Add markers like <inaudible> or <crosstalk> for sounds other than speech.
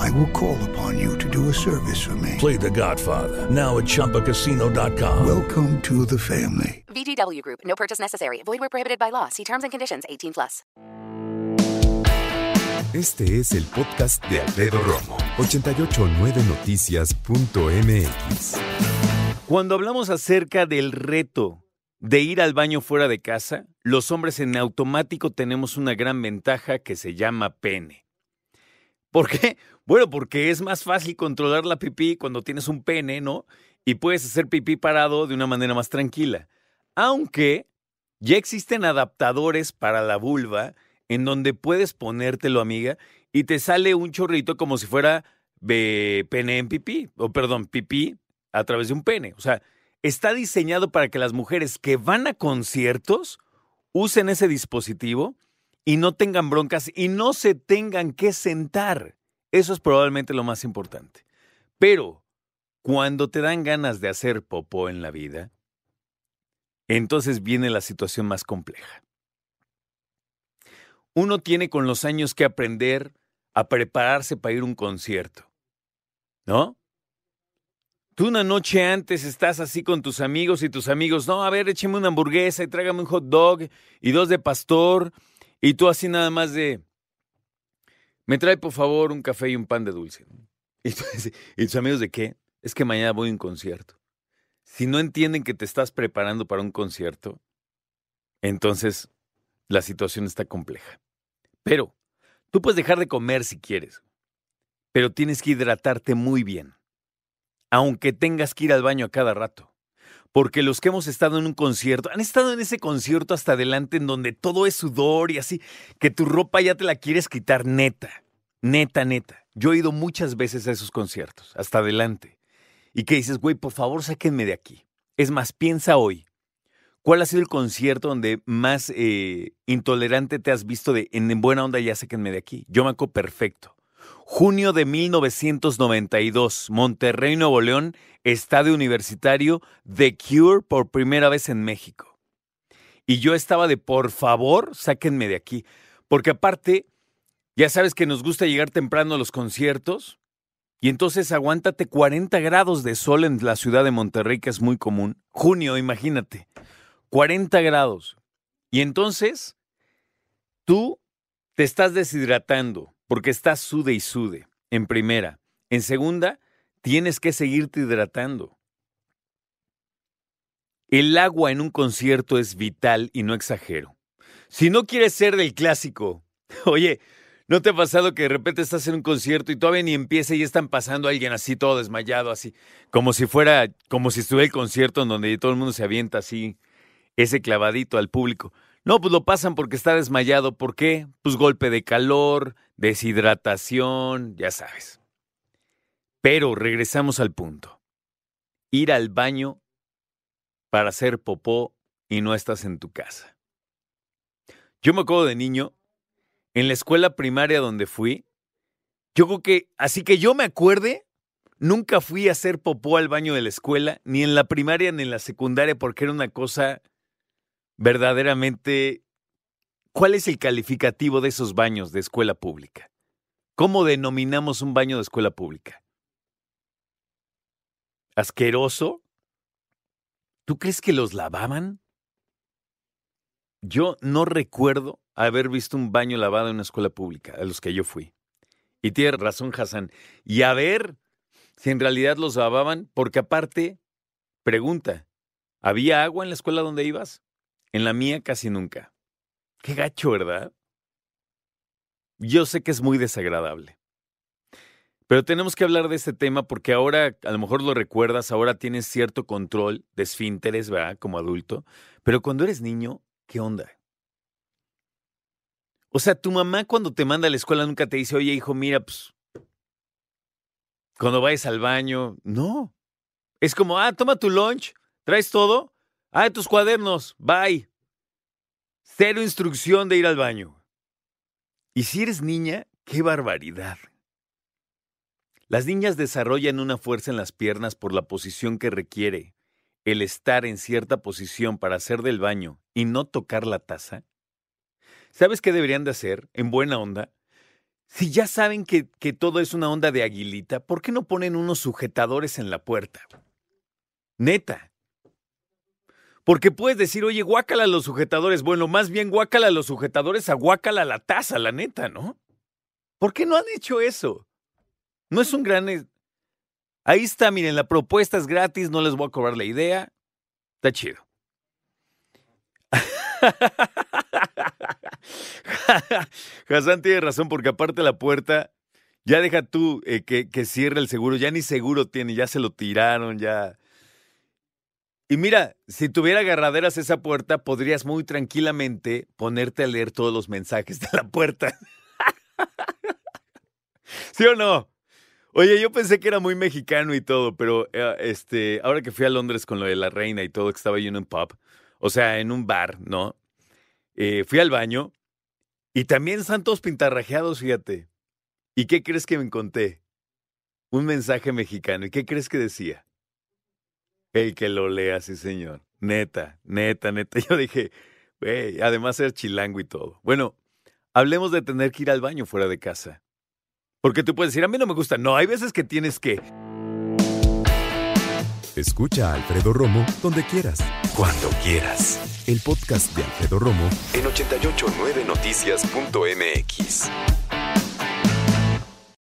I will call upon you to do a service for me. Play The Godfather now at ChumbaCasino.com. Welcome to the family. VGW Group. No purchase necessary. Void where prohibited by law. See terms and conditions. 18 plus. Este es el podcast de Alfredo Romo. 889noticias.mx. Cuando hablamos acerca del reto de ir al baño fuera de casa, los hombres en automático tenemos una gran ventaja que se llama pene. ¿Por qué? <laughs> Bueno, porque es más fácil controlar la pipí cuando tienes un pene, ¿no? Y puedes hacer pipí parado de una manera más tranquila. Aunque ya existen adaptadores para la vulva en donde puedes ponértelo, amiga, y te sale un chorrito como si fuera de pene en pipí, o perdón, pipí a través de un pene. O sea, está diseñado para que las mujeres que van a conciertos usen ese dispositivo y no tengan broncas y no se tengan que sentar. Eso es probablemente lo más importante. Pero cuando te dan ganas de hacer popó en la vida, entonces viene la situación más compleja. Uno tiene con los años que aprender a prepararse para ir a un concierto, ¿no? Tú una noche antes estás así con tus amigos y tus amigos, no, a ver, écheme una hamburguesa y trágame un hot dog y dos de pastor y tú así nada más de, me trae por favor un café y un pan de dulce. <laughs> Y, tus amigos de qué? Es que mañana voy a un concierto. Si no entienden que te estás preparando para un concierto, entonces la situación está compleja. Pero tú puedes dejar de comer si quieres, pero tienes que hidratarte muy bien aunque tengas que ir al baño a cada rato. Porque los que hemos estado en un concierto, han estado en ese concierto hasta adelante en donde todo es sudor y así, que tu ropa ya te la quieres quitar neta, neta, neta. Yo he ido muchas veces a esos conciertos, hasta adelante. Y que dices, güey, por favor, sáquenme de aquí. Es más, piensa hoy, ¿cuál ha sido el concierto donde más eh, intolerante te has visto de en buena onda ya sáquenme de aquí? Yo me acuerdo perfecto. Junio de 1992, Monterrey, Nuevo León, estadio universitario, The Cure por primera vez en México. Y yo estaba de, por favor, sáquenme de aquí. Porque aparte, ya sabes que nos gusta llegar temprano a los conciertos. Y entonces aguántate 40 grados de sol en la ciudad de Monterrey, que es muy común. Junio, imagínate. 40 grados. Y entonces, tú te estás deshidratando porque estás sude y sude, en primera. En segunda, tienes que seguirte hidratando. El agua en un concierto es vital y no exagero. Si no quieres ser del clásico, <laughs> oye, ¿no te ha pasado que de repente estás en un concierto y todavía ni empieza y están pasando a alguien así todo desmayado, así, como si fuera, como si estuviera el concierto en donde todo el mundo se avienta así, ese clavadito al público? No, pues lo pasan porque está desmayado. ¿Por qué? Pues golpe de calor, deshidratación, ya sabes. Pero regresamos al punto. Ir al baño para hacer popó y no estás en tu casa. Yo me acuerdo de niño, en la escuela primaria donde fui, yo creo que, así que yo me acuerde, nunca fui a hacer popó al baño de la escuela, ni en la primaria ni en la secundaria, porque era una cosa verdaderamente, ¿cuál es el calificativo de esos baños de escuela pública? ¿Cómo denominamos un baño de escuela pública? ¿Asqueroso? ¿Tú crees que los lavaban? Yo no recuerdo haber visto un baño lavado en una escuela pública, a los que yo fui. Y tiene razón Hassan. Y a ver si en realidad los lavaban, porque aparte, pregunta, ¿había agua en la escuela donde ibas? En la mía casi nunca. Qué gacho, ¿verdad? Yo sé que es muy desagradable. Pero tenemos que hablar de este tema porque ahora, a lo mejor lo recuerdas, ahora tienes cierto control de esfínteres, ¿verdad? Como adulto. Pero cuando eres niño, ¿qué onda? O sea, tu mamá cuando te manda a la escuela nunca te dice, oye, hijo, mira, pues, cuando vayas al baño, no. Es como, ah, toma tu lunch, traes todo, Ah, tus cuadernos, bye. Cero instrucción de ir al baño. Y si eres niña, qué barbaridad. Las niñas desarrollan una fuerza en las piernas por la posición que requiere el estar en cierta posición para hacer del baño y no tocar la taza. ¿Sabes qué deberían de hacer en buena onda? Si ya saben que, que todo es una onda de aguilita, ¿por qué no ponen unos sujetadores en la puerta? Neta. Porque puedes decir, oye, guácala a los sujetadores. Bueno, más bien guácala a los sujetadores a guácala a la taza, la neta, ¿no? ¿Por qué no han hecho eso? No es un gran... Ahí está, miren, la propuesta es gratis, no les voy a cobrar la idea. Está chido. <laughs> Hassan tiene razón, porque aparte la puerta, ya deja tú eh, que, que cierre el seguro, ya ni seguro tiene, ya se lo tiraron, ya. Y mira, si tuviera agarraderas esa puerta, podrías muy tranquilamente ponerte a leer todos los mensajes de la puerta. <laughs> ¿Sí o no? Oye, yo pensé que era muy mexicano y todo, pero eh, este, ahora que fui a Londres con lo de la reina y todo, que estaba yo en un pub, o sea, en un bar, ¿no? Eh, fui al baño y también están todos pintarrajeados, fíjate. ¿Y qué crees que me encontré? Un mensaje mexicano. ¿Y qué crees que decía? El que lo lea, sí, señor. Neta, neta, neta. <laughs> Yo dije, güey, además era chilango y todo. Bueno, hablemos de tener que ir al baño fuera de casa. Porque tú puedes decir, a mí no me gusta. No, hay veces que tienes que. Escucha a Alfredo Romo donde quieras. Cuando quieras. El podcast de Alfredo Romo en 889noticias.mx.